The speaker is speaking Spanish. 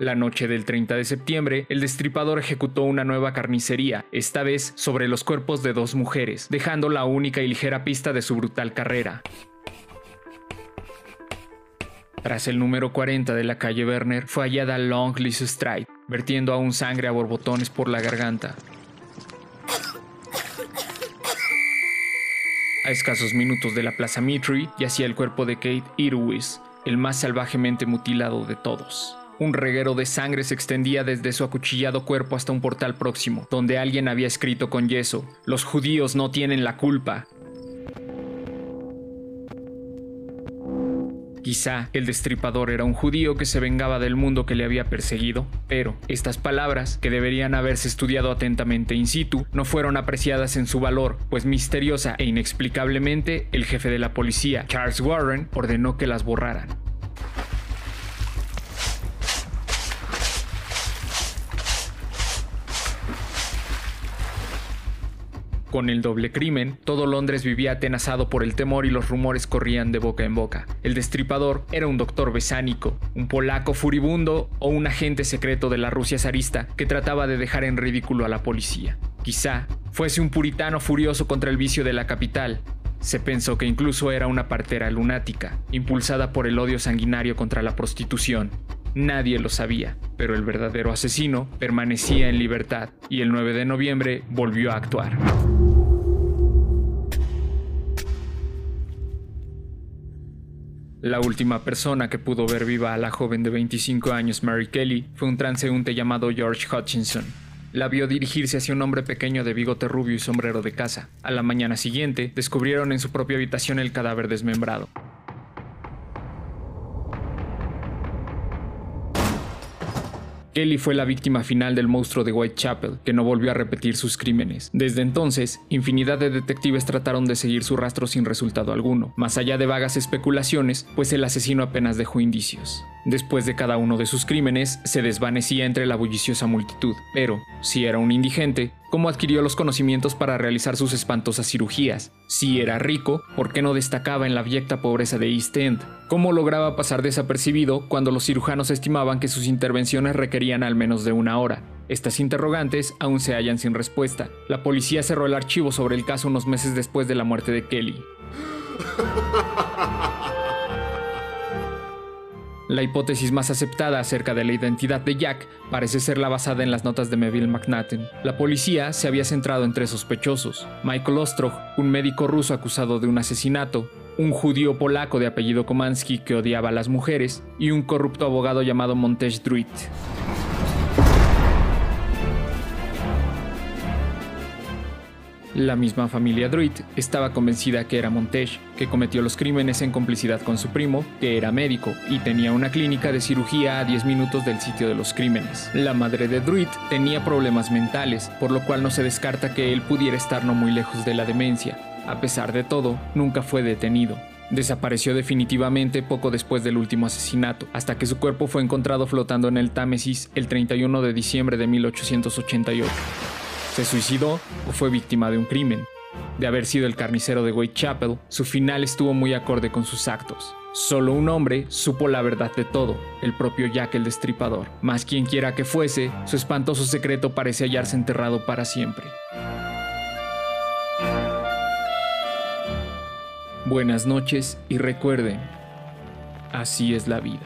La noche del 30 de septiembre, el destripador ejecutó una nueva carnicería, esta vez sobre los cuerpos de dos mujeres, dejando la única y ligera pista de su brutal carrera. Tras el número 40 de la calle Werner, fue hallada Long Street, vertiendo aún sangre a borbotones por la garganta. A escasos minutos de la Plaza Mitre yacía el cuerpo de Kate Irwis, el más salvajemente mutilado de todos. Un reguero de sangre se extendía desde su acuchillado cuerpo hasta un portal próximo, donde alguien había escrito con yeso, Los judíos no tienen la culpa. Quizá el destripador era un judío que se vengaba del mundo que le había perseguido, pero estas palabras, que deberían haberse estudiado atentamente in situ, no fueron apreciadas en su valor, pues misteriosa e inexplicablemente el jefe de la policía, Charles Warren, ordenó que las borraran. Con el doble crimen, todo Londres vivía atenazado por el temor y los rumores corrían de boca en boca. El destripador era un doctor besánico, un polaco furibundo o un agente secreto de la Rusia zarista que trataba de dejar en ridículo a la policía. Quizá fuese un puritano furioso contra el vicio de la capital. Se pensó que incluso era una partera lunática, impulsada por el odio sanguinario contra la prostitución. Nadie lo sabía, pero el verdadero asesino permanecía en libertad y el 9 de noviembre volvió a actuar. La última persona que pudo ver viva a la joven de 25 años Mary Kelly fue un transeúnte llamado George Hutchinson. La vio dirigirse hacia un hombre pequeño de bigote rubio y sombrero de casa. A la mañana siguiente, descubrieron en su propia habitación el cadáver desmembrado. Kelly fue la víctima final del monstruo de Whitechapel, que no volvió a repetir sus crímenes. Desde entonces, infinidad de detectives trataron de seguir su rastro sin resultado alguno, más allá de vagas especulaciones, pues el asesino apenas dejó indicios. Después de cada uno de sus crímenes, se desvanecía entre la bulliciosa multitud, pero, si era un indigente, ¿cómo adquirió los conocimientos para realizar sus espantosas cirugías? Si era rico, ¿por qué no destacaba en la abyecta pobreza de East End? ¿Cómo lograba pasar desapercibido cuando los cirujanos estimaban que sus intervenciones requerían al menos de una hora? Estas interrogantes aún se hallan sin respuesta. La policía cerró el archivo sobre el caso unos meses después de la muerte de Kelly. La hipótesis más aceptada acerca de la identidad de Jack parece ser la basada en las notas de Melville McNaughton. La policía se había centrado en tres sospechosos: Michael Ostrog, un médico ruso acusado de un asesinato, un judío polaco de apellido Komansky que odiaba a las mujeres y un corrupto abogado llamado Montes Druid. La misma familia Druid estaba convencida que era Montage, que cometió los crímenes en complicidad con su primo, que era médico y tenía una clínica de cirugía a 10 minutos del sitio de los crímenes. La madre de Druid tenía problemas mentales, por lo cual no se descarta que él pudiera estar no muy lejos de la demencia. A pesar de todo, nunca fue detenido. Desapareció definitivamente poco después del último asesinato, hasta que su cuerpo fue encontrado flotando en el Támesis el 31 de diciembre de 1888. ¿Se suicidó o fue víctima de un crimen? De haber sido el carnicero de Whitechapel, su final estuvo muy acorde con sus actos. Solo un hombre supo la verdad de todo, el propio Jack el Destripador. Más quien quiera que fuese, su espantoso secreto parece hallarse enterrado para siempre. Buenas noches y recuerden, así es la vida.